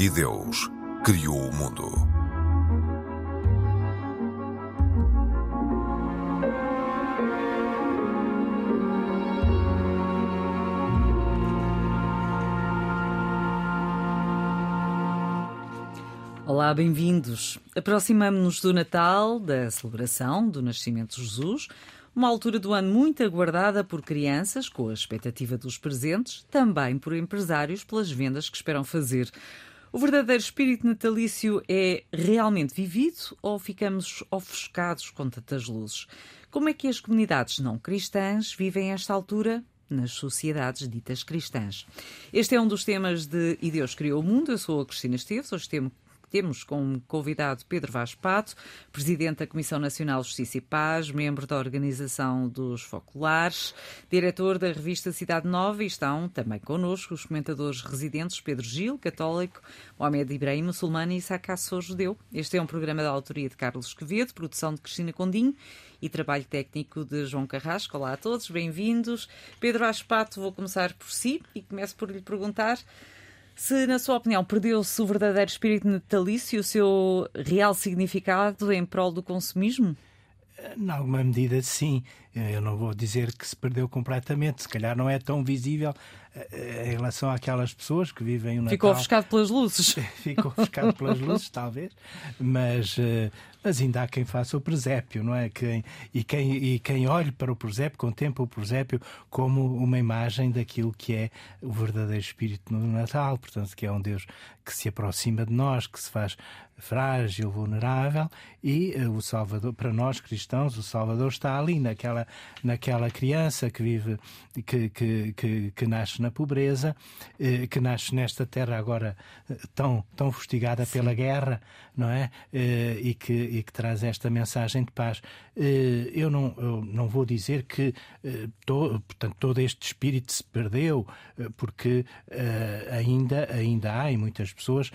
E Deus criou o mundo. Olá, bem-vindos. Aproximamos-nos do Natal, da celebração do nascimento de Jesus, uma altura do ano muito aguardada por crianças, com a expectativa dos presentes, também por empresários, pelas vendas que esperam fazer. O verdadeiro espírito natalício é realmente vivido ou ficamos ofuscados com tantas luzes? Como é que as comunidades não cristãs vivem esta altura? Nas sociedades ditas cristãs. Este é um dos temas de E Deus Criou o Mundo. Eu sou a Cristina Esteves. Hoje temos como convidado Pedro Vaz Pato, presidente da Comissão Nacional Justiça e Paz, membro da Organização dos Foculares, diretor da revista Cidade Nova e estão também connosco os comentadores residentes Pedro Gil, católico, Mohamed Ibrahim, muçulmano e Isaac judeu. Este é um programa da autoria de Carlos Quevedo, produção de Cristina Condinho e trabalho técnico de João Carrasco. Olá a todos, bem-vindos. Pedro Vaz Pato, vou começar por si e começo por lhe perguntar se, na sua opinião, perdeu-se o verdadeiro espírito natalício e o seu real significado em prol do consumismo? Em alguma medida, sim. Eu não vou dizer que se perdeu completamente, se calhar não é tão visível eh, em relação àquelas pessoas que vivem o Natal. Ficou ofuscado pelas luzes. Ficou ofuscado pelas luzes, talvez, mas, eh, mas ainda há quem faça o presépio, não é? Quem, e, quem, e quem olhe para o presépio, contempla o presépio como uma imagem daquilo que é o verdadeiro espírito no Natal, portanto, que é um Deus que se aproxima de nós, que se faz frágil, vulnerável e uh, o Salvador, para nós cristãos, o Salvador está ali naquela, naquela criança que vive, que, que, que, que nasce na pobreza, uh, que nasce nesta terra agora uh, tão, tão fustigada Sim. pela guerra, não é? e, que, e que traz esta mensagem de paz. eu, não, eu não vou dizer que to, portanto, todo este espírito se perdeu, porque ainda, ainda há em muitas pessoas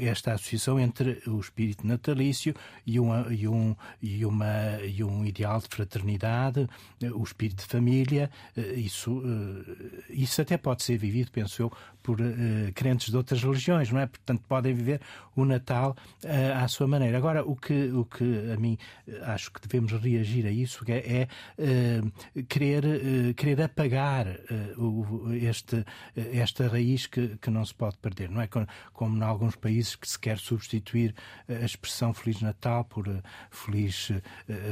esta associação entre o espírito natalício e, uma, e, um, e, uma, e um ideal de fraternidade, o espírito de família. Eh, isso, eh, isso até pode ser vivido, penso eu, por uh, crentes de outras religiões, não é? Portanto, podem viver o Natal uh, à sua maneira. Agora, o que, o que a mim acho que devemos reagir a isso é, é uh, querer, querer apagar o, este, esta raiz que, que não se pode perder, não é? Como, como em alguns países que se quer substituir a expressão Feliz Natal por Feliz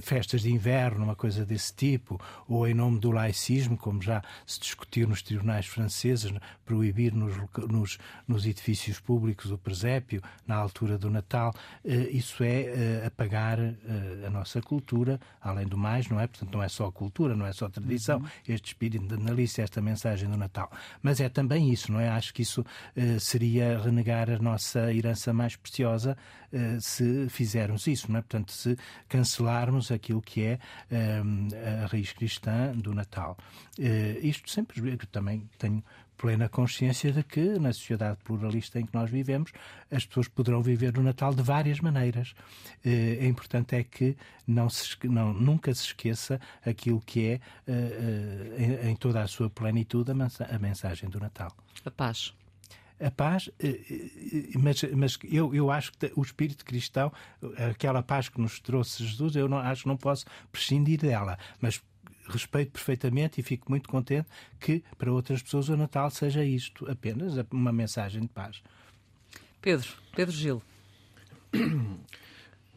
Festas de Inverno, uma coisa desse tipo, ou em nome do laicismo, como já se discutiu nos tribunais franceses, proibir nos, nos, nos edifícios públicos o presépio na altura do Natal, eh, isso é eh, apagar eh, a nossa cultura, além do mais, não é? Portanto, não é só cultura, não é só tradição, uhum. este espírito de analista, esta mensagem do Natal. Mas é também isso, não é? Acho que isso seria renegar a nossa herança mais preciosa se fizermos isso, não é? Portanto, se cancelarmos aquilo que é a raiz cristã do Natal. Isto sempre, eu também tenho plena consciência de que, na sociedade pluralista em que nós vivemos, as pessoas poderão viver o Natal de várias maneiras. É importante é que não se, não, nunca se esqueça aquilo que é, eh, eh, em toda a sua plenitude, a mensagem do Natal. A paz a paz, mas, mas eu, eu acho que o espírito cristão, aquela paz que nos trouxe Jesus, eu não, acho que não posso prescindir dela, mas respeito perfeitamente e fico muito contente que para outras pessoas o Natal seja isto, apenas uma mensagem de paz. Pedro, Pedro Gil.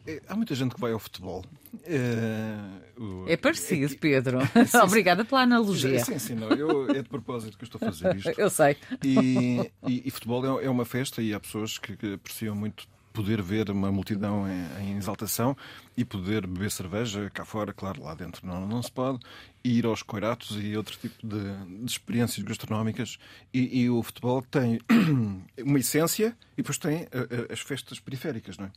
É, há muita gente que vai ao futebol. É, o... é parecido, é Pedro. sim, Obrigada pela analogia. Sim, sim, não. Eu, é de propósito que eu estou a fazer isto. Eu sei. E, e, e futebol é, é, uma festa e há pessoas que, que apreciam muito poder ver uma multidão em, em, exaltação e poder beber cerveja cá fora, claro, lá dentro não, não se pode, e ir aos coiratos e outro tipo de, de experiências gastronómicas. E, e, o futebol tem uma essência e depois tem a, a, as festas periféricas, não é?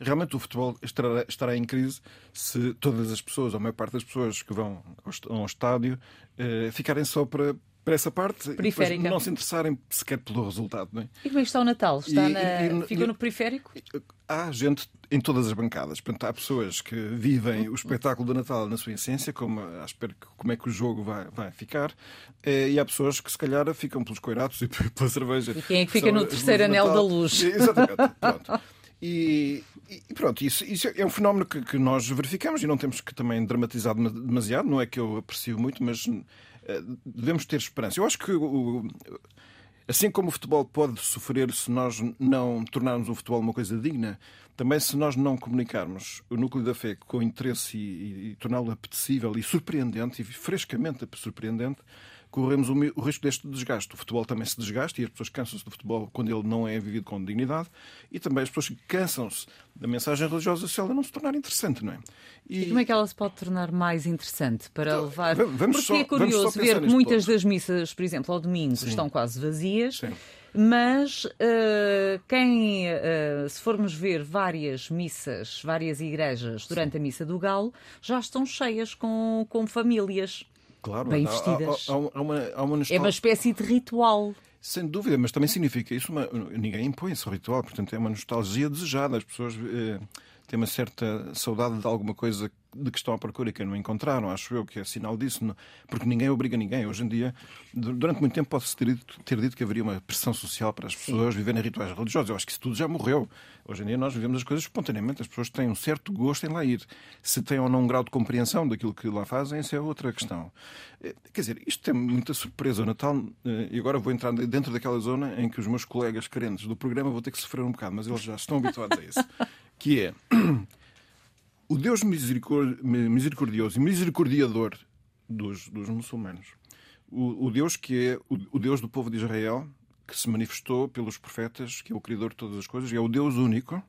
Realmente o futebol estará, estará em crise se todas as pessoas, ou a maior parte das pessoas que vão ao, ao estádio, eh, ficarem só para para essa parte Periférica. não se interessarem sequer pelo resultado. Não é? E como é que está o Natal? Está E- na... e- Ficou no periférico? Há gente em todas as bancadas. Portanto, há pessoas que vivem o espetáculo do Natal na sua essência, como que como é que o jogo vai, vai ficar, eh, e há pessoas que se calhar ficam pelos coiratos e pela cerveja. E quem é que fica no terceiro anel da luz? Exatamente. Pronto. E, e pronto, isso, isso é um fenómeno que, que nós verificamos e não temos que também dramatizar dema- demasiado. Não é que eu aprecio muito, mas devemos ter esperança. Eu acho que o- Assim como o futebol pode sofrer se nós não tornarmos o futebol uma coisa digna, também se nós não comunicarmos o núcleo da fé com interesse e, e- e torná-lo apetecível e surpreendente, e frescamente surpreendente, corremos o, risco deste desgaste. O futebol também se desgasta e as pessoas cansam-se do futebol quando ele não é vivido com dignidade e também as pessoas cansam-se da mensagem religiosa se ela não se tornar interessante, não é? E como é que ela se pode tornar mais interessante para Então, levar? va- vamos Porque só- é curioso ver que muitas ponto. das missas, por exemplo, ao domingo, estão quase vazias. Sim. Mas eh, quem, eh, se formos ver várias missas, várias igrejas durante a missa do Galo, já estão cheias com, com famílias. Claro, Bem há- há- vestidas. Há, há uma, há uma É uma nostalgia- espécie de ritual. Sem dúvida, mas também significa isso. Uma, ninguém impõe esse ritual, portanto é uma nostalgia desejada. As pessoas eh, têm uma certa saudade de alguma coisa de que estão à procura e que não encontraram. Acho eu que é sinal disso, porque ninguém obriga ninguém. Hoje em dia, du- durante muito tempo, pode-se ter dito, ter dito que haveria uma pressão social para as pessoas viverem rituais religiosos. Eu acho que isso tudo já morreu. Hoje em dia, nós vivemos as coisas espontaneamente. As pessoas têm um certo gosto em lá ir. Se têm ou não um grau de compreensão daquilo que lá fazem, isso é outra questão. Eh, Quer dizer, isto tem muita surpresa. O Natal, eh, e agora vou entrar dentro daquela zona em que os meus colegas crentes do programa vão ter que sofrer um bocado, mas eles já estão habituados a isso. Que é o Deus misericor- misericordioso e misericordiador dos, dos muçulmanos. O, o Deus que é o, o Deus do povo de Israel, que se manifestou pelos profetas, que é o Criador de todas as coisas, é o Deus único,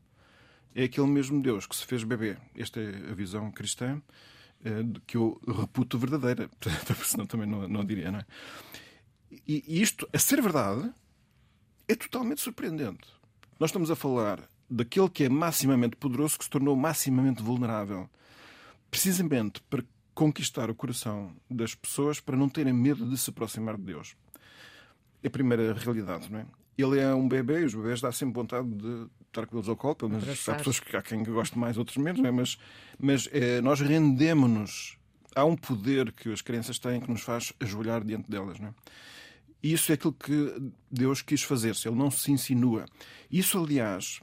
é aquele mesmo Deus que se fez bebê. Esta é a visão cristã eh, que eu reputo verdadeira, senão também não, não diria, não é? E isto, a ser verdade, é totalmente surpreendente. Nós estamos a falar daquele que é maximamente poderoso que se tornou maximamente vulnerável, precisamente para conquistar o coração das pessoas para não terem medo de se aproximar de Deus. É a primeira realidade, não é? Ele é um bebê e os bebés dá sempre vontade de estar com eles ao colo, pelo menos há pessoas que há quem goste mais, outros menos, não é? mas, mas eh, nós rendemos-nos. Há um poder que as crianças têm que nos faz ajoelhar diante delas, não é? E isso é aquilo que Deus quis fazer, se Ele não se insinua. Isso, aliás,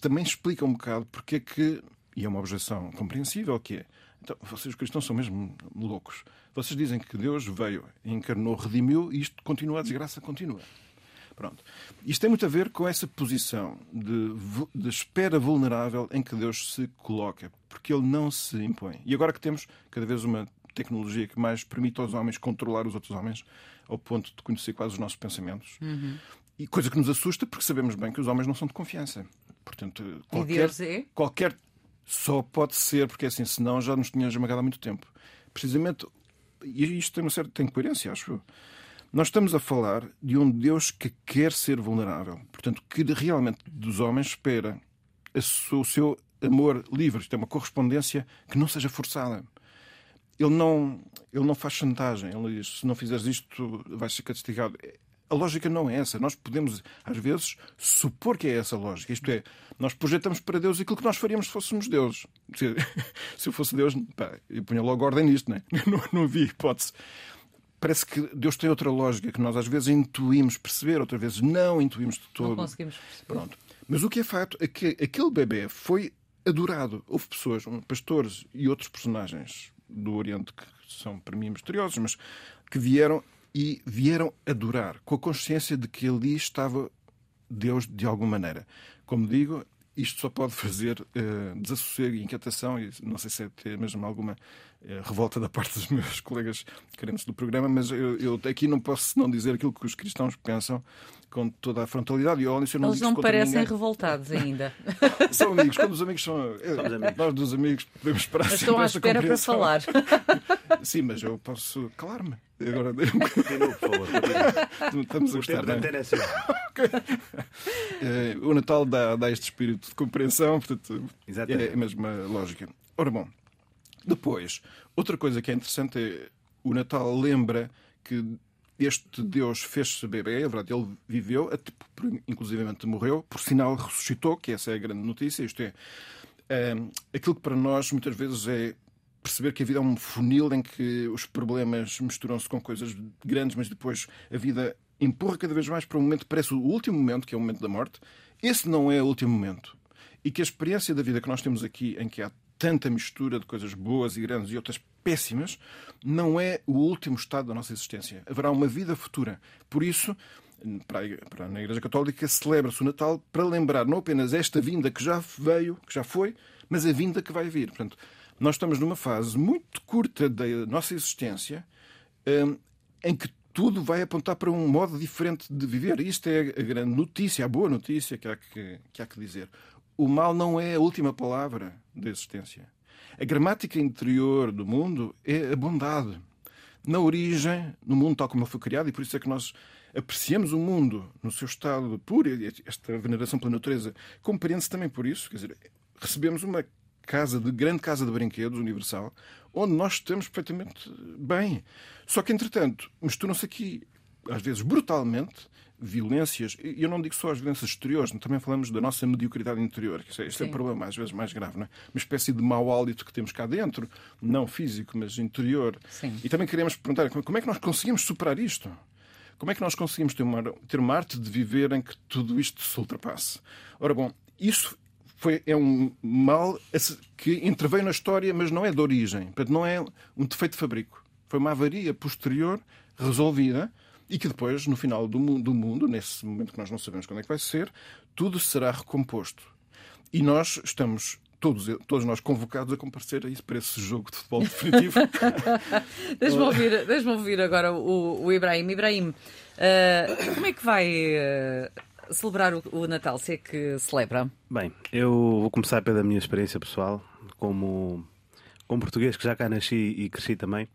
também explica um bocado porque é que, e é uma objeção compreensível, que é, então, vocês os cristãos são mesmo loucos. Vocês dizem que Deus veio, encarnou, redimiu e isto continua, a desgraça continua. Pronto. Isto tem muito a ver com essa posição de, de espera vulnerável em que Deus se coloca, porque Ele não se impõe. E agora que temos cada vez uma tecnologia que mais permite aos homens controlar os outros homens, ao ponto de conhecer quase os nossos pensamentos, e coisa que nos assusta porque sabemos bem que os homens não são de confiança. Portanto, E qualquer, Deus é? qualquer só pode ser, porque assim, senão já nos tinha esmagado há muito tempo. Precisamente, e isto tem uma certa tem coerência, acho eu. Nós estamos a falar de um Deus que quer ser vulnerável, portanto, que realmente dos homens espera o seu amor livre, isto é uma correspondência que não seja forçada. Ele não, ele não faz chantagem, ele diz: se não fizeres isto, vais ser castigado. A lógica não é essa. Nós podemos, às vezes, supor que é essa a lógica. Isto é, nós projetamos para Deus aquilo que nós faríamos se fôssemos Deus. Se, se eu fosse Deus, pá, eu punha logo ordem nisto, não, é? não, não havia hipótese. Parece que Deus tem outra lógica que nós às vezes intuímos perceber, outras vezes não intuímos de todo. Não conseguimos perceber. Pronto. Mas o que é facto é que aquele bebê foi adorado. Houve pessoas, pastores e outros personagens do Oriente que são para mim misteriosos, mas que vieram e vieram adorar com a consciência de que ali estava Deus de alguma maneira. Como digo, isto só pode fazer eh, desassossego e inquietação, e não sei se é ter mesmo alguma revolta da parte dos meus colegas crentes do programa, mas eu, eu aqui não posso não dizer aquilo que os cristãos pensam com toda a frontalidade. E eu não Eles não parecem ninguém. revoltados ainda. São amigos, quando os amigos são. eh, Nós dos amigos podemos esperar sempre estão à espera para falar. Sim, mas eu posso calar-me. Agora Continua, por favor. continua. estamos a gostar. tempo de não é? antena é seu. Eh, o Natal dá, dá este espírito de compreensão, portanto, Exatamente. é a mesma lógica. Ora bom, depois, outra coisa que é interessante é o Natal lembra que este Deus fez-se bebê, é verdade, ele viveu, inclusivamente morreu, por sinal ressuscitou, que essa é a grande notícia. Isto é, Ahm, aquilo que para nós muitas vezes é perceber que a vida é um funil em que os problemas misturam-se com coisas grandes, mas depois a vida empurra cada vez mais para um momento que parece o último momento, que é o momento da morte. Esse não é o último momento. E que a experiência da vida que nós temos aqui, em que há tanta mistura de coisas boas e grandes e outras péssimas, não é o último estado da nossa existência. Haverá uma vida futura. Por isso, para na Igreja Católica celebra-se o Natal para lembrar não apenas esta vinda que já veio, que já foi, mas a vinda que vai vir. Portanto, nós estamos numa fase muito curta da nossa existência hum, em que tudo vai apontar para um modo diferente de viver. Isto é a grande notícia, a boa notícia que há que, que, há que dizer. O mal não é a última palavra da existência. A gramática interior do mundo é a bondade. Na origem, no mundo tal como ele foi criado, e por isso é que nós apreciamos o mundo no seu estado puro, e esta veneração pela natureza compreende-se também por isso. Quer dizer, recebemos uma casa de grande casa de brinquedos universal, onde nós estamos perfeitamente bem. Só que, entretanto, misturam-se aqui, às vezes brutalmente, violências, e eu não digo só as violências exteriores, também falamos da nossa mediocridade interior, que este é o problema às vezes mais grave, não é? uma espécie de mau hálito que temos cá dentro, não físico, mas interior. Sim. E também queremos perguntar como é que nós conseguimos superar isto? Como é que nós conseguimos ter uma, ter uma arte de viver em que tudo isto se ultrapasse? Ora bom, isso foi, é um mal que interveio na história, mas não é de origem. Portanto, não é um defeito de fabrico. Foi uma avaria posterior resolvida e que depois, no final do, do mundo, nesse momento que nós não sabemos quando é que vai ser, tudo será recomposto. E nós estamos todos, todos nós convocados a comparecer a isso para esse jogo de futebol definitivo. Deixa-me ouvir, deixa ouvir agora o, o Ibrahim. Ibrahim, uh, como é que vai uh, celebrar o, o, Natal? Se é que celebra? Bem, eu vou começar pela minha experiência pessoal, como, como português que já cá nasci e cresci também.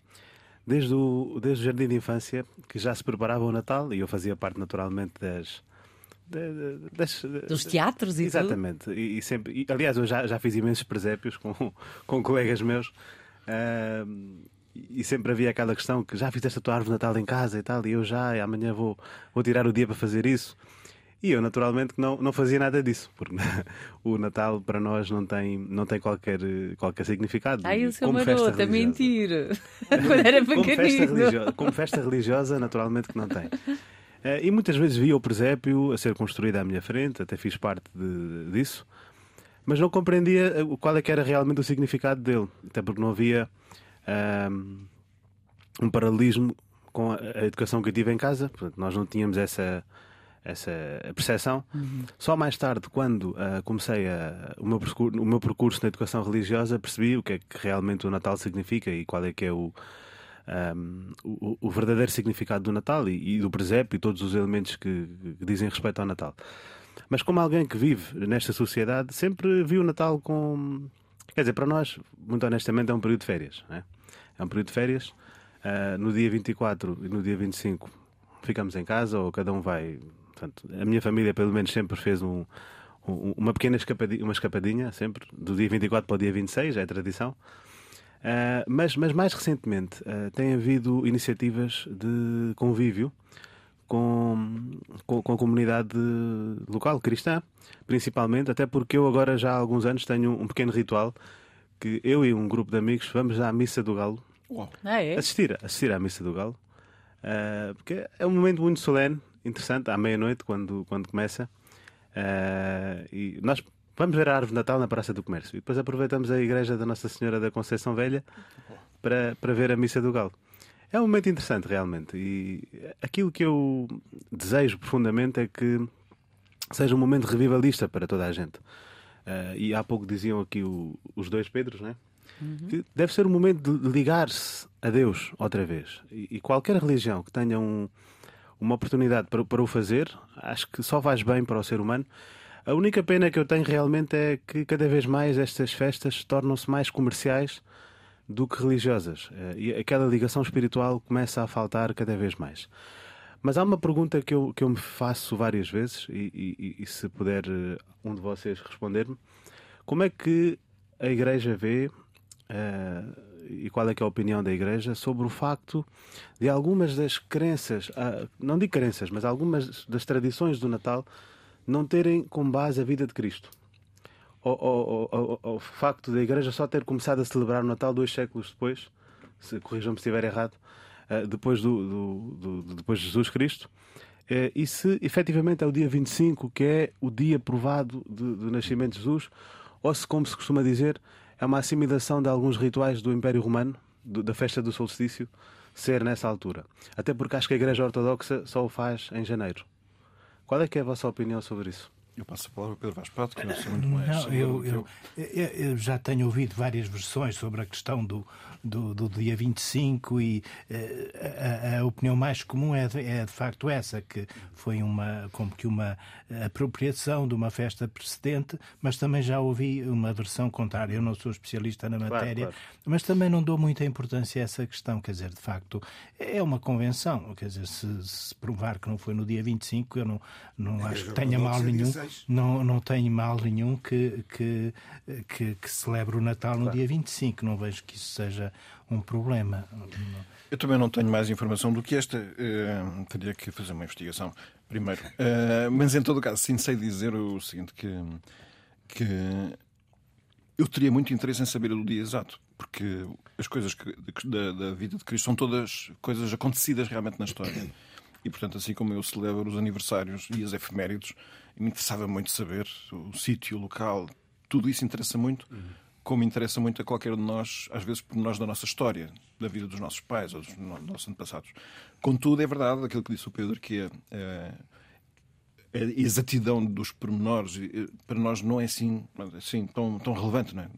Desde o, desde o jardim de infância, que já se preparava o Natal, e eu fazia parte naturalmente das, das, dos teatros e exatamente. Tudo? e, e sempre e, aliás eu já, já fiz imensos presépios com, com colegas meus. Uh, e sempre havia aquela questão que já fizeste a tua árvore de Natal em casa e tal e eu já e amanhã vou, vou tirar o dia para fazer isso e eu naturalmente não, não fazia nada disso porque o Natal para nós não tem, não tem qualquer, qualquer significado. Ai, o seu maroto, a mentir. Quando era como festa, pequenino. religiosa, como festa religiosa naturalmente que não tem. Uh, e muitas vezes via o presépio a ser construído à minha frente, até fiz parte de, disso, mas não compreendia qual é que era realmente o significado dele, até porque não havia um, um paralelismo com a, a, educação que eu tive em casa, portanto, nós não tínhamos essa, essa percepção. Uhum. Só mais tarde, quando uh, comecei a, o, meu percurso, o meu percurso na educação religiosa, percebi o que é que realmente o Natal significa e qual é que é o um, o, o, verdadeiro significado do Natal e, e, do presépio e todos os elementos que, que, dizem respeito ao Natal. Mas como alguém que vive nesta sociedade, sempre vi o Natal com. Quer dizer, para nós, muito honestamente, é um período de férias. É? é um período de férias. Uh, no dia 24 e no dia 25 ficamos em casa ou cada um vai. Portanto, a minha família, pelo menos, sempre fez um, um, uma pequena escapadinha, uma escapadinha, sempre, do dia 24 para o dia 26, é tradição. Uh, mas, mas mais recentemente uh, tem havido iniciativas de convívio com, com, com, a comunidade local cristã, principalmente, até porque eu agora já há alguns anos tenho um pequeno ritual que eu e um grupo de amigos vamos à Missa do Galo ah, é? assistir, assistir à Missa do Galo, uh, porque é um momento muito solene, interessante, à meia-noite, quando, quando começa. e nós Vamos ver a árvore de Natal na Praça do Comércio. E depois aproveitamos a igreja da Nossa Senhora da Conceição Velha para, para ver a Missa do Galo. É um momento interessante, realmente. E aquilo que eu desejo profundamente é que seja um momento revivalista para toda a gente. Uh, e há pouco diziam aqui o, os dois Pedros, né? Uhum. Deve ser um momento de ligar-se a Deus outra vez. E, e qualquer religião que tenha um, uma oportunidade para, para o fazer, acho que só faz bem para o ser humano. A única pena que eu tenho realmente é que cada vez mais estas festas tornam-se mais comerciais do que religiosas. E aquela ligação espiritual começa a faltar cada vez mais. Mas há uma pergunta que eu, que eu me faço várias vezes, e, e, e se puder um de vocês responder-me: como é que a Igreja vê, uh, e qual é é a opinião da Igreja sobre o facto de algumas das crenças, ah, não digo crenças, mas algumas das tradições do Natal não terem como base a vida de Cristo. O, facto da Igreja só ter começado a celebrar o Natal dois séculos depois, se corrijam-me se estiver errado, ah, depois, do, do, do, depois de Jesus Cristo, eh, e se efetivamente é o dia 25 que é o dia provado do nascimento de Jesus, ou se, como se costuma dizer, é uma assimilação de alguns rituais do Império Romano, do, da festa do solstício, ser nessa altura. Até porque acho que a Igreja Ortodoxa só o faz em janeiro. Qual é que é a vossa opinião sobre isso? Eu passo a palavra para Pedro Vaz Prato, que eu sou muito mais. Não, eu, eu, eu, já tenho ouvido várias versões sobre a questão do, do, do dia 25 e uh, a, a, opinião mais comum é de, é de facto essa, que foi uma, como que uma apropriação de uma festa precedente, mas também já ouvi uma versão contrária. Eu não sou especialista na matéria, claro, claro. mas também não dou muita importância a essa questão. Quer dizer, de facto, é uma convenção. Quer dizer, se, se provar que não foi no dia 25, eu não, não acho que tenha mal nenhum não, não tenho mal nenhum que, que, que, que celebre o Natal no claro. dia 25. Não vejo que isso seja um problema. Eu também não tenho mais informação do que esta. Uh, teria que fazer uma investigação primeiro. Uh, mas em todo caso, sim, sei dizer o seguinte: que, que eu teria muito interesse em saber o dia exato, porque as coisas que, da, da, vida de Cristo são todas coisas acontecidas realmente na história. E, portanto, assim como eu celebro os aniversários e as efemérides, me interessava muito saber o sítio, o local, tudo isso interessa muito, como interessa muito a qualquer de nós, às vezes por nós da nossa história, da vida dos nossos pais ou dos nossos antepassados. Contudo, é verdade aquilo que disse o Pedro, que é, a exatidão dos pormenores para nós não é assim, assim tão, tão relevante. Não é?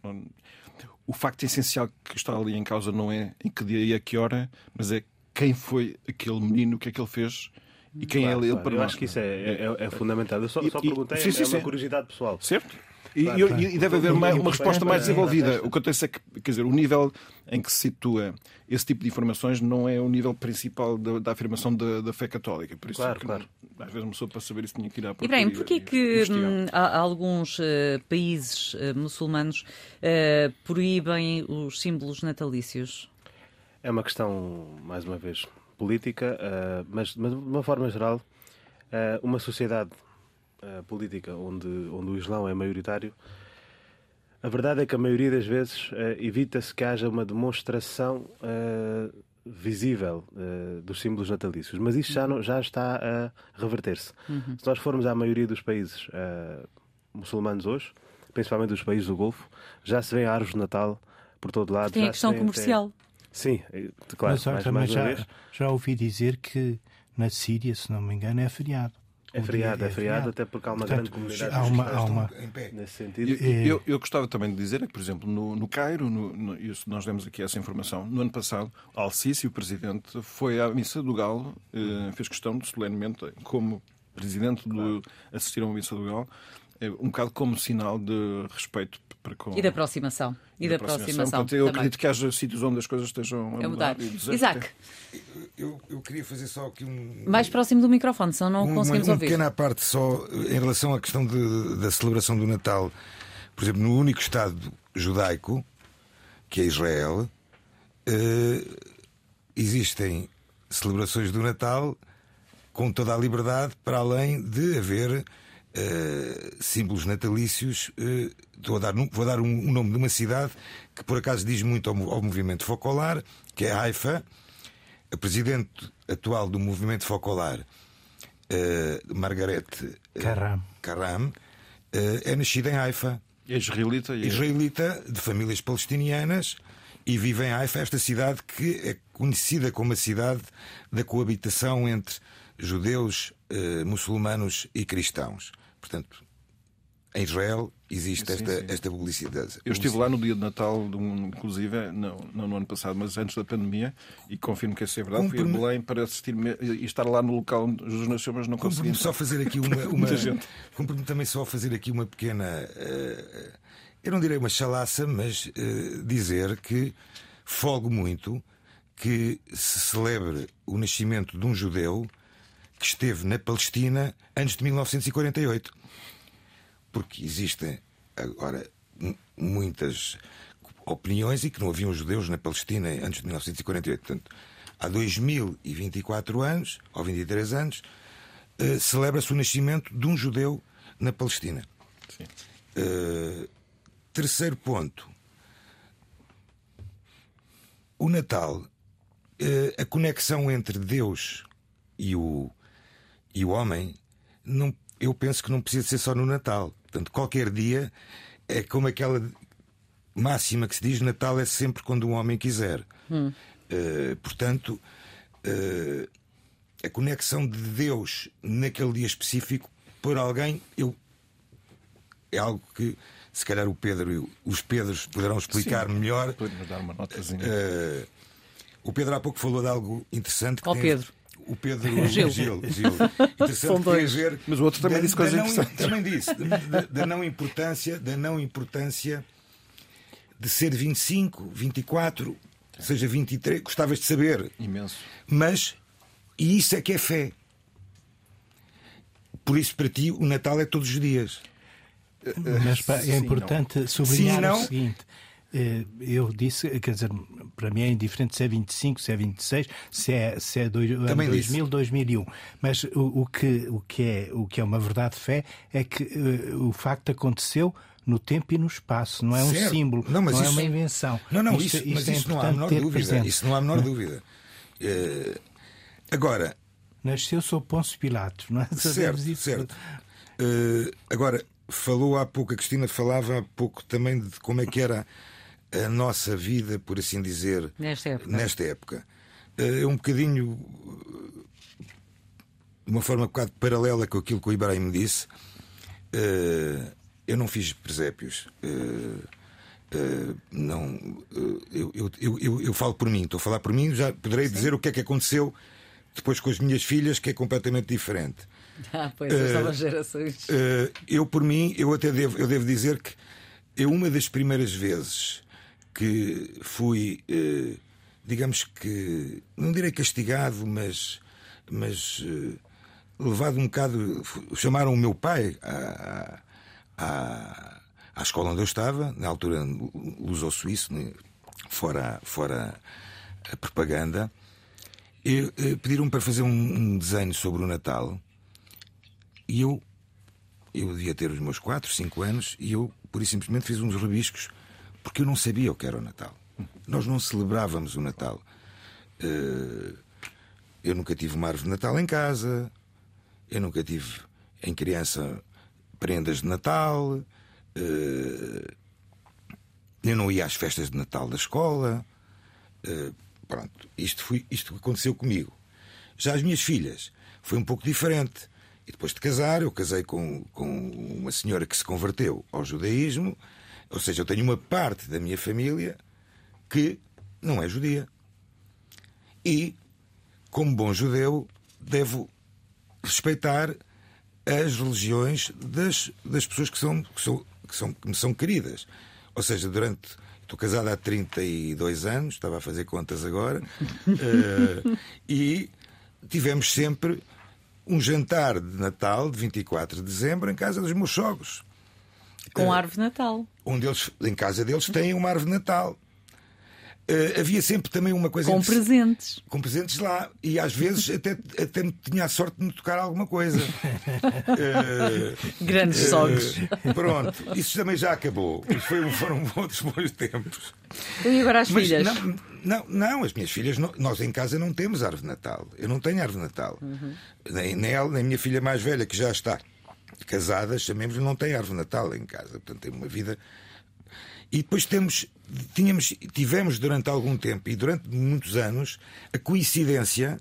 O facto essencial que está ali em causa não é em que dia e a que hora, mas é quem foi aquele menino, o que é que ele fez e quem claro, é ele claro. para Eu nós. acho que isso é, é, é fundamental. Eu só, e, só perguntei, sim, sim, é uma curiosidade pessoal. Certo? E, claro, e, e deve haver uma, uma resposta mais desenvolvida. O que acontece é que, quer dizer, o nível em que se situa esse tipo de informações não é o nível principal da, da afirmação da, da, fé católica. Por isso, claro, é que, claro. às vezes uma pessoa para saber isso tinha que ir à Ibrahim, porquê que hum, há alguns uh, países uh, muçulmanos uh, proíbem os símbolos natalícios? É uma questão, mais uma vez, política, uh, mas, mas de uma forma geral, uh, uma sociedade uh, política onde, onde o Islão é maioritário, a verdade é que a maioria das vezes evita-se que haja uma demonstração visível dos símbolos natalícios, mas isso já, não, já está a reverter-se. Uhum. Se nós formos à maioria dos países muçulmanos hoje, principalmente os países do Golfo, já se vê árvores de Natal por todo lado. Tem a questão comercial. Até Sim, claro. Mas mais, também mais já, já ouvi dizer que na Síria, se não me engano, é feriado. É feriado, é, é feriado, até porque há uma Portanto, grande comunidade há uma, há uma... nesse sentido. Eu, eu, eu, gostava também de dizer que, por exemplo, no, no Cairo, no, no, nós demos aqui essa informação, no ano passado, Al-Sisi, o presidente, foi à missa do Galo, eh, fez questão de solenemente, como presidente, do, assistir a uma missa do Galo, um bocado como sinal de respeito para com... E da aproximação. E, da, aproximação. Portanto, eu também. acredito que haja sítios onde as coisas estejam a, a mudar. mudar. Isaac. Eu, eu, queria fazer só aqui um. Mais próximo do microfone, senão não um, conseguimos uma, ouvir. Uma pequena parte só em relação à questão de, da celebração do Natal. Por exemplo, no único Estado judaico, que é Israel, eh, existem celebrações do Natal com toda a liberdade, para além de haver Uh, símbolos natalícios. Uh, vou dar, vou dar um, um, nome de uma cidade que por acaso diz muito ao, ao movimento focolar, que é Haifa. A presidente atual do movimento focolar, uh, Margaret Karam, Karam é nascida em Haifa. É israelita. E... Israelita, de famílias palestinianas, e vive em Haifa, esta cidade que é conhecida como a cidade da coabitação entre judeus, muçulmanos e cristãos. Portanto, em Israel existe sim, esta, sim. esta publicidade. Eu estive lá no dia de Natal, inclusive, não, não no ano passado, mas antes da pandemia, e confirmo que isso é verdade. Fui a Belém para assistir e estar lá no local onde Jesus nasceu, mas não consegui. só fazer aqui uma. uma Cumpre-me também só fazer aqui uma pequena. Uh, eu não direi uma chalaça, mas uh, dizer que folgo muito que se celebre o nascimento de um judeu que esteve na Palestina antes de 1948. Porque existem agora muitas opiniões e que não haviam judeus na Palestina antes de 1948. Portanto, há 2024 anos, ou 23 anos, eh, celebra-se o nascimento de um judeu na Palestina. Uh, terceiro ponto. O Natal, uh, a conexão entre Deus e o, e o homem, não, eu penso que não precisa ser só no Natal. Portanto, qualquer dia é como aquela máxima que se diz: Natal é sempre quando um homem quiser. Hum. Uh, portanto, uh, a conexão de Deus naquele dia específico por alguém, eu é algo que se calhar o Pedro e os Pedros poderão explicar Sim, melhor. Podemos dar uma notazinha. Uh, o Pedro há pouco falou de algo interessante. Que Ó tem- Pedro. O Pedro Gil. Gil. Gil. Interessante São dois. ver Mas o outro também da- disse coisas não- interessantes. Também disse. Da, da- não importância, da não importância de ser 25, 24, seja 23. Gostavas de saber. Imenso. Mas, e isso é que é fé. Por isso, para ti, o Natal é todos os dias. Mas pá, é Sim, importante sublinhar Sim, não. o seguinte. Eh, Eu disse, quer dizer, para mim é indiferente se é 25, se é 26, se é, se é dois, ano Também disse. 2000, 2001. Mas o, o que, o, que é, o que é uma verdade de fé é que eh, o facto aconteceu no tempo e no espaço, não é um Certo. símbolo, Não, não, mas é isso- uma invenção. Não, não, Isto- isso, isto é isso não há a menor dúvida. presente. Isso não há a menor dúvida. Eh, agora, Nasceu sob Pôncio Pilatos, não é? certo, isso. certo. Eh, agora, falou há pouco, a Cristina falava há pouco também de como é que era a nossa vida, por assim dizer, Nesta época. nesta época. Eh, É um bocadinho de uma forma um bocado paralela com aquilo que o Ibrahim disse. Eh, eu não fiz presépios. Eh, não, eu, eu, eu, eu, falo por mim, estou a falar por mim, já poderei dizer o que é que aconteceu depois com as minhas filhas, que é completamente diferente. Ah, pois, as novas gerações. Eu, por mim, eu até devo, eu devo dizer que eu, uma das primeiras vezes que fui, eh, digamos que, não direi castigado, mas, mas eh, levado um bocado. Chamaram o meu pai à, à, à escola onde eu estava, na altura luso-suíço, né, fora, fora a propaganda. E, eh, Pediram-me para fazer um, um desenho sobre o Natal e eu eu devia ter os meus 4, 5 anos e eu, por e simplesmente, fiz uns rabiscos porque eu não sabia o que era o Natal. Nós não celebrávamos o Natal. Eh, Eu nunca tive uma árvore de Natal em casa, eu nunca tive, em criança, prendas de Natal, eh, eu não ia às festas de Natal da escola. Eh, Pronto, isto, foi, isto aconteceu comigo. Já as minhas filhas foi um pouco diferente. E depois de casar, eu casei com, com uma senhora que se converteu ao judaísmo, ou seja, eu tenho uma parte da minha família que não é judia. E, como bom judeu, devo respeitar as religiões das, das pessoas que, são, que, são, que, são, que me são queridas. Ou seja, durante. Estou casado há 32 anos, estava a fazer contas agora, eh, e tivemos sempre um jantar de Natal, de 24 de dezembro, em casa dos meus sogros. Com árvore de Natal. Onde eles, em casa deles, têm uma árvore de Natal. Eh, havia sempre também uma coisa Com interessante- presentes. com presentes lá e às vezes até, até tinha a sorte de me tocar alguma coisa. Eh, Grandes eh, sogros. Pronto, isso também já acabou. Foi, foram outros bons tempos. E agora as Mas filhas? Não, não, não, as minhas filhas, não- nós em casa não temos árvore de Natal. Eu não tenho árvore de Natal. Nem, nem ela, nem a minha filha mais velha, que já está casada, chamemos não tem árvore Natal em casa. Portanto, tem uma vida. E depois temos, tínhamos, tivemos durante algum tempo e durante muitos anos a coincidência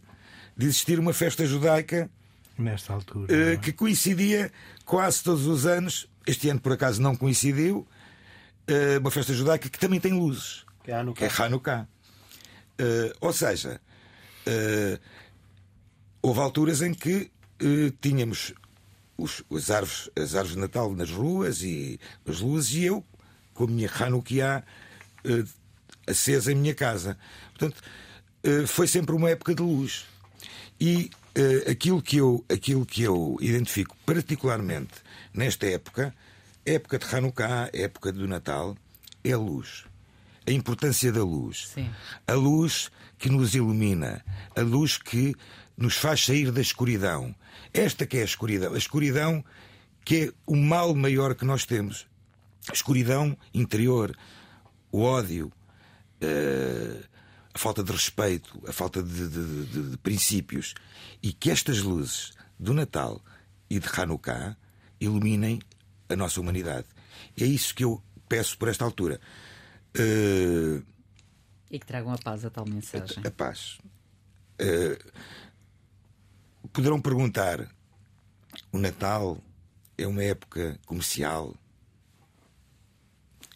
de existir uma festa judaica Nesta altura. eh, é? que coincidia quase todos os anos. Este ano, por acaso, não coincidiu. eh, uma festa judaica que também tem luzes, Que é Hanukkah. que é Hanukkah. Eh, ou seja, houve alturas em que tínhamos os, as, árvores, as árvores de Natal nas ruas e as luzes, e eu, com a minha Hanukkah eh, acesa em minha casa. Portanto, eh, foi sempre uma época de luz. E eh, aquilo, que eu, aquilo que eu identifico particularmente nesta época, época de Hanukkah, época do Natal, é a luz. a importância da luz. Sim. A luz que nos ilumina, a luz que nos faz sair da escuridão. Esta que é a escuridão. A escuridão que é o mal maior que nós temos. A escuridão interior, o ódio, eh, a falta de respeito, a falta de, de- de- de princípios. E que estas luzes do Natal e de Hanukkah iluminem a nossa humanidade. É isso que eu peço por esta altura. Eh, E que tragam a paz a tal mensagem. a paz. Eh, poderão perguntar: o Natal é uma época comercial?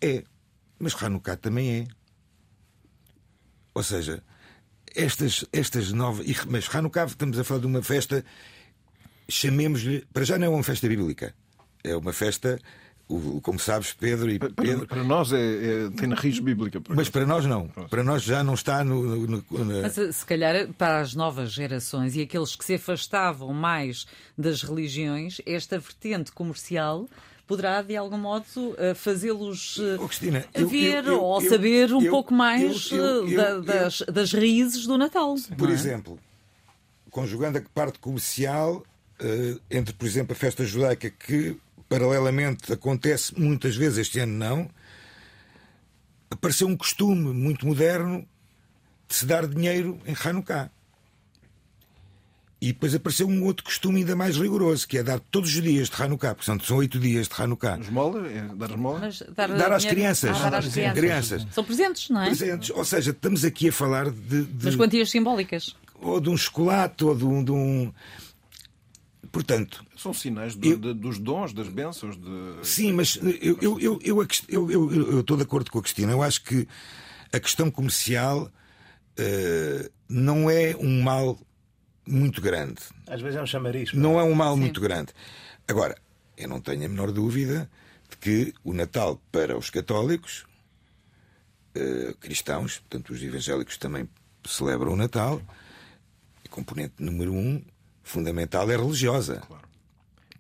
É, mas Hanukkah também é. Ou seja, estas, estas novas. Mas Hanukkah, estamos a falar de uma festa, chamemos-lhe. Para já não é uma festa bíblica. É uma festa, o- como sabes, Pedro e Para, Pedro. para nós é, é- tem na raiz bíblica. por Mas para nós não. Para nós já não está no. no- no- na- Mas se se calhar para as novas gerações e aqueles que se afastavam mais das religiões, esta vertente comercial poderá de algum modo eh, fazê-los eh, Oh, Cristina, a eu- ver eu- eu- ou eu- saber um eu- pouco mais eu- eu- eh, eu- da- eu- das, das raízes do Natal. Por não é? exemplo, conjugando a parte comercial eh, entre, por exemplo, a festa judaica, que paralelamente acontece muitas vezes, este ano não, apareceu um costume muito moderno de se dar dinheiro em Hanukkah. E depois apareceu um outro costume ainda mais rigoroso, que é dar todos os dias de Hanukkah, portanto são oito dias de Hanukkah. Esmola? É dar esmola? Mas dar, Dar às crianças. Ah, dar às crianças. Crianças. São presentes, não é? Presentes. Ou seja, estamos aqui a falar de, de- Mas quantias simbólicas. ou de um chocolate, ou de um. de um- Portanto, São sinais do- Eu- de- dos dons, das bênçãos. De... sim, mas eu, eu, eu, eu, eu, eu- eu estou de acordo com a Cristina. Eu acho que a questão comercial eh, não é um mal muito grande. Às vezes é um chamariz. Não é um mal muito grande. Agora, eu não tenho a menor dúvida de que o Natal para os católicos, eh, cristãos, portanto os evangélicos também celebram o Natal, a componente número um, fundamental, é religiosa.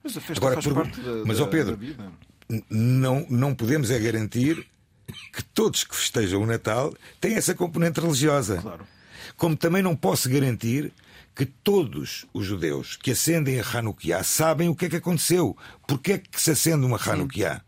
Mas a festa Agora, faz pergun- parte da, mas, ó Pedro, vida. N- Não, não podemos é garantir que todos que festejam o Natal têm essa componente religiosa. Claro. Como também não posso garantir que todos os judeus que acendem a Hanukkah sabem o que é que aconteceu. Porquê é que se acende uma Hanukkah?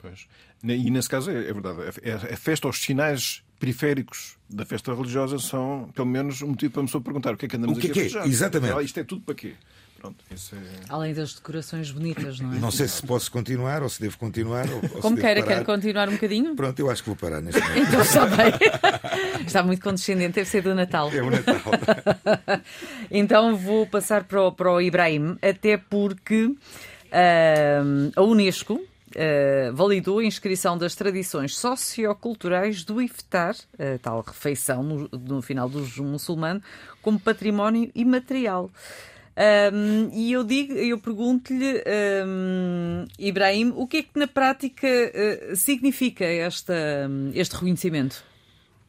Pois. E nesse caso é, é verdade. A a festa, os sinais periféricos da festa religiosa são, pelo menos, um motivo para a pessoa perguntar o que é que andamos O que é aqui a que é? festejar. Exatamente. Ah, Isto é tudo para quê? Pronto, isso é... Além das decorações bonitas, não é? Não sei se posso continuar ou se devo continuar. Ou, ou Como queira, quer continuar um bocadinho? Pronto, eu acho que vou parar neste momento. Então está bem. Está muito condescendente, deve ser do Natal. É o Natal. Então vou passar para o, para o Ibrahim, até porque ahm, a Unesco ah, validou a inscrição das tradições socioculturais do iftar, a tal refeição no, no final do jejum muçulmano, como património imaterial. Ahm, e eu digo, eu pergunto-lhe, ahm, Ibrahim, o que é que na prática ah, significa esta, este reconhecimento?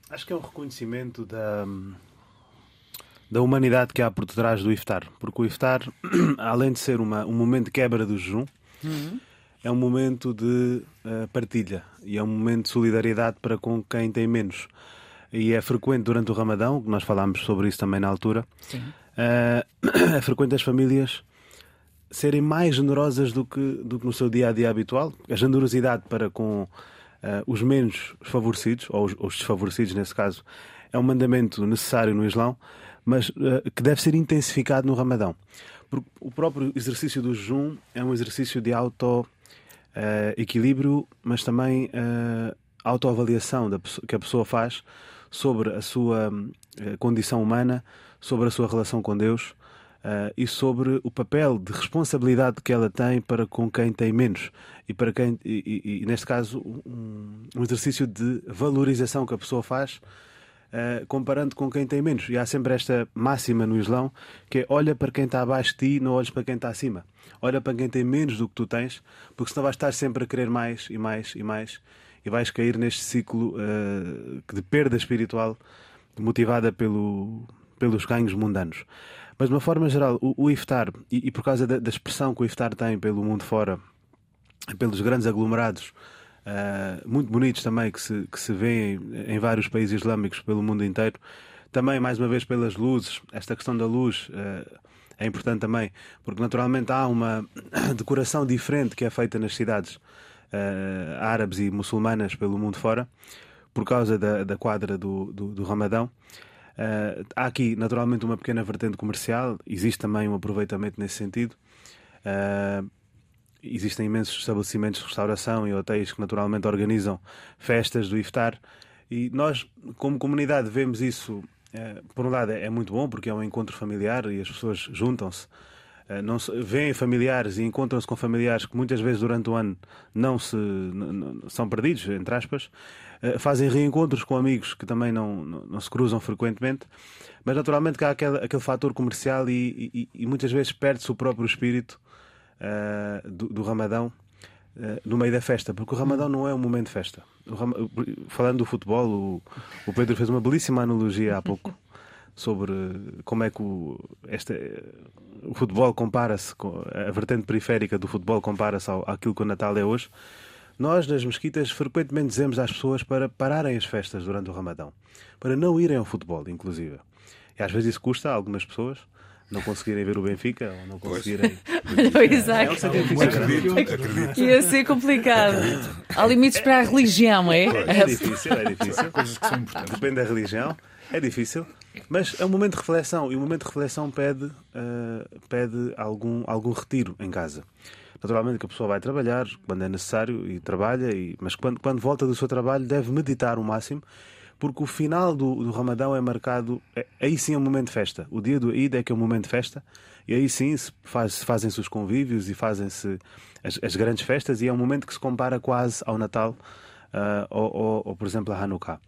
Acho que é um reconhecimento da, da humanidade que há por detrás do iftar. Porque o iftar, além de ser uma, um momento de quebra do jejum, é um momento de eh, partilha e é um momento de solidariedade para com quem tem menos. E é frequente durante o Ramadão, que nós falámos sobre isso também na altura, eh, é frequente as famílias serem mais generosas do que, do que no seu dia a dia habitual. A generosidade para com eh, os menos favorecidos, ou os, os desfavorecidos nesse caso, é um mandamento necessário no Islão, mas que deve ser intensificado no Ramadão. Porque o próprio exercício do jejum é um exercício de auto eh, equilíbrio, mas também eh, autoavaliação da que a pessoa faz sobre a sua eh, condição humana, sobre a sua relação com Deus eh, e sobre o papel de responsabilidade que ela tem para com quem tem menos e para quem e, e- e, neste caso um, um exercício de valorização que a pessoa faz eh, comparando com quem tem menos. E há sempre esta máxima no Islão que é olha para quem está abaixo de ti, não olhes para quem está acima. Olha para quem tem menos do que tu tens, porque senão vais estar sempre a querer mais e mais e mais e vais cair neste ciclo eh, de perda espiritual motivada pelo, pelos ganhos mundanos. Mas de uma forma geral, o, o iftar, e, e por causa da, da expressão que o iftar tem pelo mundo fora, pelos grandes aglomerados uh, muito bonitos também que se, que se vêem em vários países islâmicos pelo mundo inteiro. Também, mais uma vez, pelas luzes, esta questão da luz uh, é importante também, porque naturalmente há uma decoração diferente que é feita nas cidades uh, árabes e muçulmanas pelo mundo fora, por causa da, da quadra do, do, do Ramadão. Uh, há aqui, naturalmente, uma pequena vertente comercial, existe também um aproveitamento nesse sentido. Uh, existem imensos estabelecimentos de restauração e hotéis que, naturalmente, organizam festas do iftar. E nós, como comunidade, vemos isso. Uh, por um lado, é muito bom porque é um encontro familiar e as pessoas juntam-se. Não se, veem familiares e encontram-se com familiares que muitas vezes durante o ano não se são perdidos, entre aspas. Eh, fazem reencontros com amigos que também não, não, não se cruzam frequentemente, mas naturalmente que há aquele, aquele fator comercial e, e, e muitas vezes perde-se o próprio espírito uh, do, do, Ramadão uh, no meio da festa, porque o Ramadão não é um momento de festa. Ram... Falando do futebol, o, o Pedro fez uma belíssima analogia há pouco sobre como é que o, o futebol compara-se, a vertente periférica do futebol compara-se àquilo que o Natal é hoje. Nós, nas mesquitas, frequentemente dizemos às pessoas para pararem as festas durante o Ramadão, para não irem ao futebol, inclusive. E às vezes isso custa a algumas pessoas não conseguirem ver o Benfica ou não conseguirem. É um acredito, acredito. Ia ser complicado. Há limites para a religião, é? É difícil, é difícil. Coisas que são importantes. Depende da religião, é difícil. Mas é um momento de reflexão e o momento de reflexão pede, uh, pede algum, algum retiro em casa. Naturalmente que a pessoa vai trabalhar quando é necessário e trabalha, e, mas quando, quando volta do seu trabalho deve meditar o máximo, porque o final do, do Ramadão é marcado, é, aí sim é um momento de festa. O dia do Eid é que é um momento de festa, e aí sim se, faz, se fazem-se os convívios e fazem-se as, as, grandes festas, e é um momento que se compara quase ao Natal uh, ou, ou, ou, por exemplo, a Hanukkah.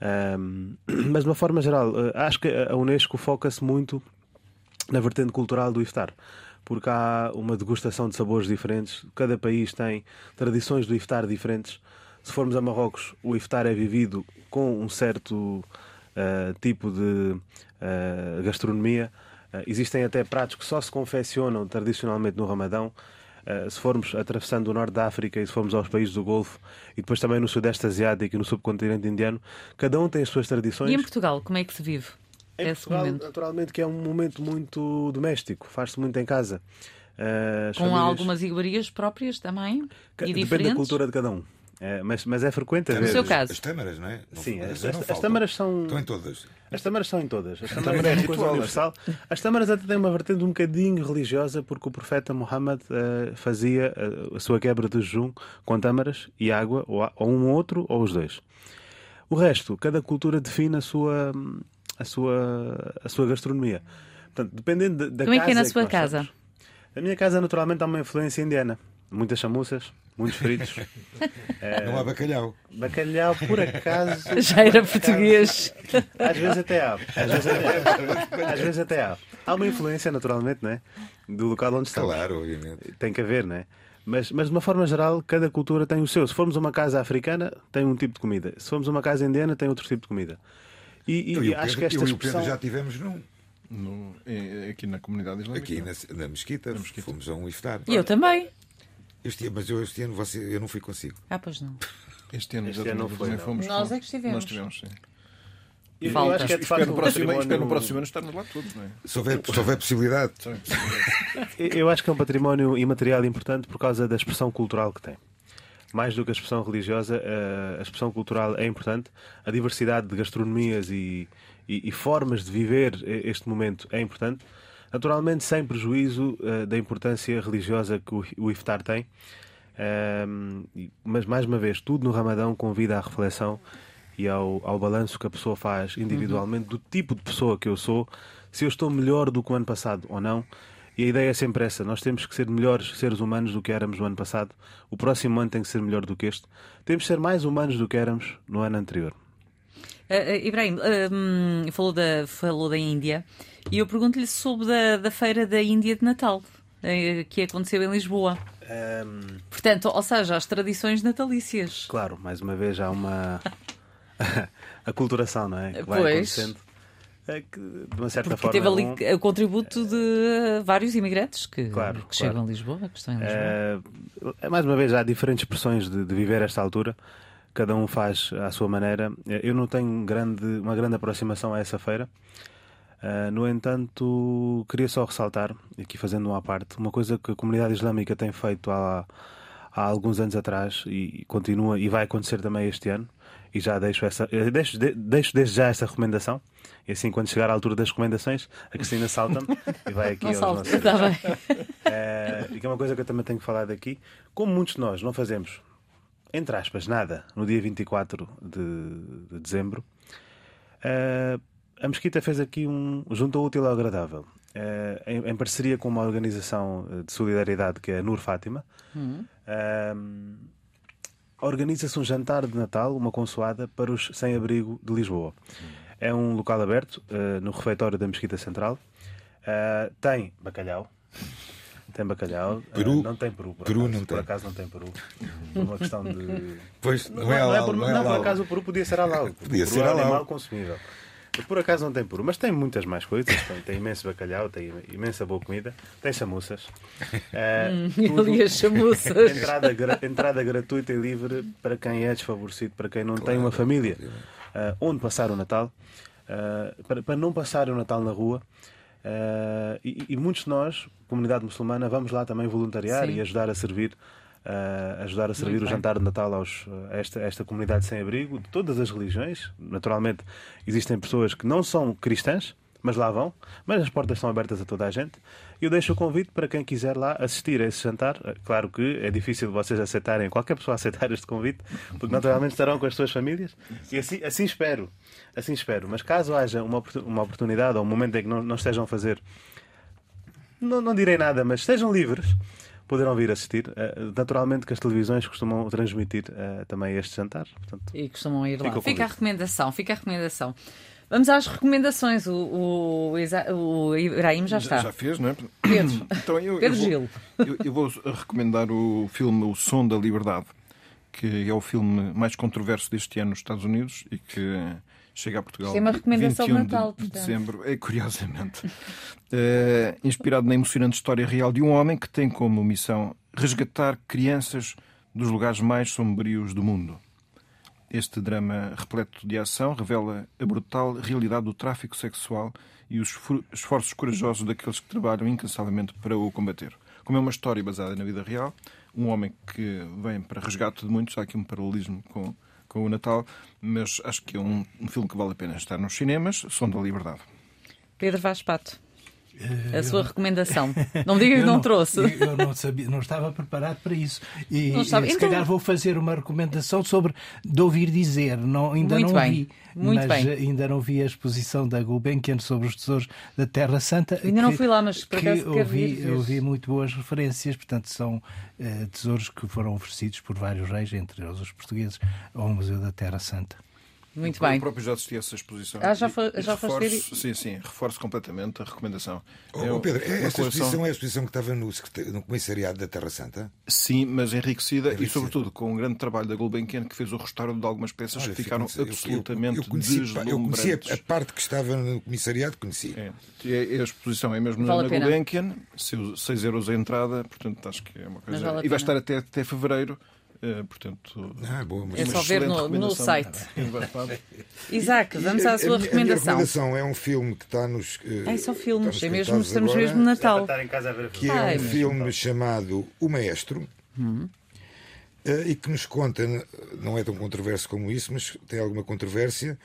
Mas de uma forma geral, uh, acho que a Unesco foca-se muito na vertente cultural do iftar porque há uma degustação de sabores diferentes. Cada país tem tradições do iftar diferentes. Se formos a Marrocos, o iftar é vivido com um certo uh, tipo de uh, gastronomia. Uh, existem até pratos que só se confeccionam tradicionalmente no Ramadão. se formos atravessando o norte da África e se formos aos países do Golfo e depois também no Sudeste Asiático e no subcontinente indiano, cada um tem as suas tradições. E em Portugal, como é que se vive? Em Portugal, momento. naturalmente, que é um momento muito doméstico, faz-se muito em casa. Com famílias... algumas iguarias próprias também? E depende da cultura de cada um. É, mas, mas é frequente No seu caso. As tâmaras, não é? Não, Sim, as, as, as tâmaras são. Estão em todas. As tâmaras são em todas. As tâmaras é uma coisa universal. As tâmaras até têm uma vertente um bocadinho religiosa, porque o profeta Muhammad uh, fazia uh, a sua quebra de jejum com tâmaras e água, ou, ou um ou outro, ou os dois. O resto, cada cultura define a sua, a sua, a sua gastronomia. Portanto, dependendo da, Como casa. Como é que é na sua casa? Estamos, a minha casa, naturalmente, há uma influência indiana. Muitas chamuças, muitos fritos. é... Não há bacalhau. Bacalhau, por acaso. Já era português. Às vezes até há. Às vezes até há. Às vezes até há. Há uma influência, naturalmente, não é? do local onde estamos. Claro, obviamente. Tem que haver, não é? Mas, mas de uma forma geral, cada cultura tem o seu. Se formos a uma casa africana, tem um tipo de comida. Se formos a uma casa indiana, tem outro tipo de comida. E, e, e acho que esta eu expressão... já tivemos num. No, aqui na comunidade islâmica? Aqui na, na, mesquita, na mesquita, fomos a um iftar. E eu também. Este, mas eu este ano você, eu não fui consigo. Ah, pois não. Este ano, este ano não foi. Não. Fomos, Nós é que estivemos. Nós estivemos, sim. Eu Falta. acho que é de facto espero, no próximo, espero no próximo ano estarmos lá todos, não é? Se houver, se houver possibilidade. eu acho que é um património imaterial importante por causa da expressão cultural que tem mais do que a expressão religiosa, a expressão cultural é importante. A diversidade de gastronomias e, e, e formas de viver este momento é importante. Naturalmente, sem prejuízo uh, da importância religiosa que o, o iftar tem. Um, mas, mais uma vez, tudo no Ramadão convida à reflexão e ao, ao balanço que a pessoa faz individualmente uhum. do tipo de pessoa que eu sou, se eu estou melhor do que o ano passado ou não. E a ideia é sempre essa: nós temos que ser melhores seres humanos do que éramos no ano passado. O próximo ano tem que ser melhor do que este. Temos que ser mais humanos do que éramos no ano anterior. Uh, Ibrahim, uh, falou, da, falou da Índia e eu pergunto-lhe sobre da, da Feira da Índia de Natal, que aconteceu em Lisboa. Um... Portanto, ou seja, as tradições natalícias. Claro, mais uma vez há uma. a culturação, não é? Que vai pois. acontecendo. é que, de uma certa Porque forma. teve ali um- o contributo de vários imigrantes que, Claro, que chegam claro. a Lisboa, que estão em Lisboa. É, mais uma vez, há diferentes expressões de, de viver esta altura. Cada um faz à sua maneira. Eu não tenho grande, uma grande aproximação a essa feira. Ah, no entanto, queria só ressaltar, aqui fazendo uma parte, uma coisa que a comunidade islâmica tem feito há, há alguns anos atrás e continua e vai acontecer também este ano. E já deixo, essa, eh, deixo, de- deixo desde já essa recomendação. E assim, quando chegar à altura das recomendações, a Cristina salta-me e vai aqui Não aos nossos está bem. é, e que é uma coisa que eu também tenho falado aqui. Como muitos de nós não fazemos, entre aspas, nada no dia 24 de, de dezembro, é, a Mesquita fez aqui um junto ao útil ao agradável. É, em, em parceria com uma organização eh, de solidariedade que é a Nur Fátima, é, organiza-se um jantar de Natal, uma consoada, para os sem-abrigo de Lisboa. É um local aberto no refeitório da Mesquita Central. Tem bacalhau. Tem bacalhau. Eh, Peru? não tem peru. Por Peru acaso. não Por tem. acaso não tem peru. Por uma questão de. Pois, não, Não, é não, é por, não é não, por acaso o peru podia ser halal. Podia ser é um halal. animal consumível. Por acaso não tem peru, mas tem muitas mais coisas. Tem, tem imenso bacalhau, tem imensa boa comida, tem chamuças. Eh, tudo- Ali as chamuças. entrada, gra- entrada gratuita e livre para quem é desfavorecido, para quem não tem uma família ah, onde passar o Natal, ah, para, para não passar o Natal na rua. Ah, e, e muitos de nós, comunidade muçulmana, vamos lá também voluntariar Sim. e ajudar a servir. ah, ajudar a servir Muito o bem. jantar de Natal aos, a esta, a esta comunidade sem abrigo, de todas as religiões. Naturalmente, existem pessoas que não são cristãs, mas lá vão, mas as portas estão abertas a toda a gente. Eu deixo o convite para quem quiser lá assistir a esse jantar. Claro que é difícil vocês aceitarem, qualquer pessoa aceitar este convite, porque naturalmente estarão com as suas famílias. E assim, assim espero, assim espero. Mas caso haja uma, uma oportunidade ou um momento em que não, não estejam a fazer, não, não direi nada, mas estejam livres, poderão vir assistir. Eh, Naturalmente que as televisões costumam transmitir eh, também este jantar. Portanto, E costumam ir lá. Fica a recomendação, fica a recomendação. Vamos às recomendações. O, o, o Ibrahim já está. Já fez, não é? Pedro. Então, eu, Pedro eu vou, Gil. Eu, eu vou recomendar o filme O Som da Liberdade, que é o filme mais controverso deste ano nos Estados Unidos e que chega a Portugal. Isto é uma recomendação de 21 Natal, de portanto. dezembro, é, curiosamente. Eh, inspirado na emocionante história real de um homem que tem como missão resgatar crianças dos lugares mais sombrios do mundo. Este drama repleto de ação revela a brutal realidade do tráfico sexual e os esfor- esforços corajosos daqueles que trabalham incansavelmente para o combater. Como é uma história baseada na vida real, um homem que vem para resgate de muitos, há aqui um paralelismo com, com o Natal, mas acho que é um, um filme que vale a pena estar nos cinemas, Som da Liberdade. Pedro Vaz Pato. Eh, A sua recomendação. Não diga que Eu não, trouxe. Eu, eu não sabia, não estava preparado para isso. E, Não estava. se Então- calhar vou fazer uma recomendação sobre de ouvir dizer. Não, ainda Muito não bem. vi. Muito mas bem. ainda não vi a exposição da Gulbenkian sobre os tesouros da Terra Santa. Ainda não que- fui lá, mas por que ouvi, ouvi muito boas referências. Portanto, são eh, tesouros que foram oferecidos por vários reis, entre eles os portugueses, ao Museu da Terra Santa. Muito Eu bem. próprio já assisti a essa exposição. Ah, já E- foi- e já foste reforço, Sim, sim, reforço completamente a recomendação. Oh, É oh, Pedro, uma esta coleção- exposição é a exposição que estava no, no comissariado da Terra Santa? Sim, mas enriquecida, e Enriquecida. sobretudo com um grande trabalho da Gulbenkian que fez o restauro de algumas peças Olha, que ficaram fico- eu- eu- absolutamente eu, conheci, pá, eu conheci a, deslumbrantes. a parte que estava no comissariado, conheci. É, e a, exposição é mesmo Vale na pena. Gulbenkian, 6 euros a entrada, portanto acho que é uma coisa. vale e vai estar até, até fevereiro, eh, portanto. Ah, boa, mas É só ver no- no site. É. Isaac, vamos E à sua A minha recomendação. recomendação é um filme que está nos. eh, Ai, são filmes. está É mesmo, estamos agora, mesmo no Natal. estar em casa a ver Que é Ai, um filme chamado O Maestro. Hum. eh, E que nos conta, não é tão controverso como isso, mas tem alguma controvérsia,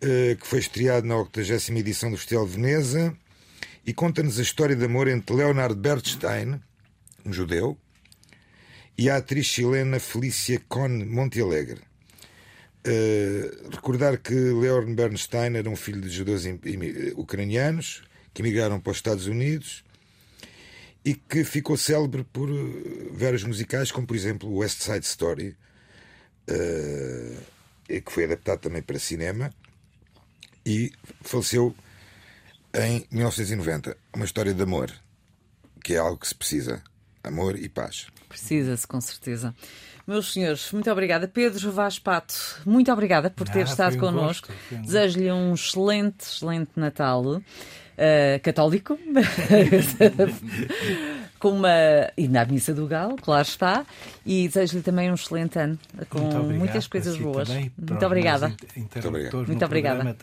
eh, que foi estreado na 80 edição do Festival de Veneza e conta-nos a história de amor entre Leonard Bernstein, um judeu, e a atriz chilena Felícia Con Montealegre. Uh, recordar que Leon Bernstein era um filho de judeus ucranianos que emigraram para os Estados Unidos e que ficou célebre por uh, vários musicais, como por exemplo West Side Story, uh, que foi adaptado também para cinema e faleceu em 1990. Uma história de amor, que é algo que se precisa: amor e paz. Precisa-se, com certeza. Meus senhores, muito obrigada. Pedro Vaz Pato, muito obrigada por ter Ah, estado um connosco. um Desejo-lhe um excelente, excelente Natal. Uh, católico, com uma. e na missa do Galo, claro está, e desejo-lhe também um excelente ano, com Muito obrigado muitas coisas si boas. também, Muito obrigada. inter- interlocutores Muito obrigada.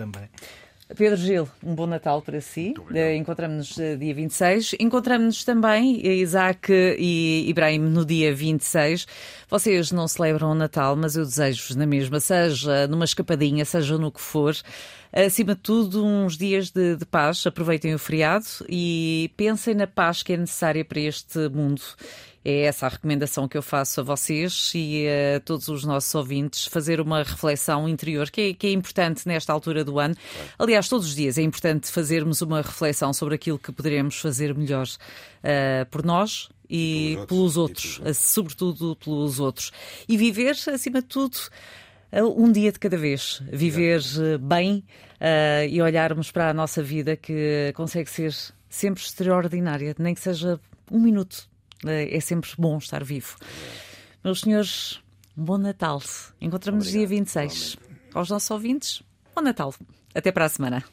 Pedro Gil, um bom Natal para si. Eh, Encontramos-nos eh, dia 26. Encontramos-nos também, eh, Isaac e Ibrahim, no dia 26. Vocês não celebram o Natal, mas eu desejo-vos na mesma, seja numa escapadinha, seja no que for. Acima de tudo, uns dias de, de paz. Aproveitem o feriado e pensem na paz que é necessária para este mundo. É essa a recomendação que eu faço a vocês e a todos os nossos ouvintes, fazer uma reflexão interior, que é, que é importante nesta altura do ano. Aliás, todos os dias é importante fazermos uma reflexão sobre aquilo que poderemos fazer melhor uh, por nós e pelos pelos outros. outros, uh, sobretudo pelos outros. E viver, acima de tudo, um dia de cada vez. Viver uh, bem uh, e olharmos para a nossa vida que consegue ser sempre extraordinária, nem que seja um minuto. Uh, É sempre bom estar vivo. Meus senhores, um bom Natal. Encontramos-nos dia 26. Aos nossos ouvintes, bom Natal. Até para a semana.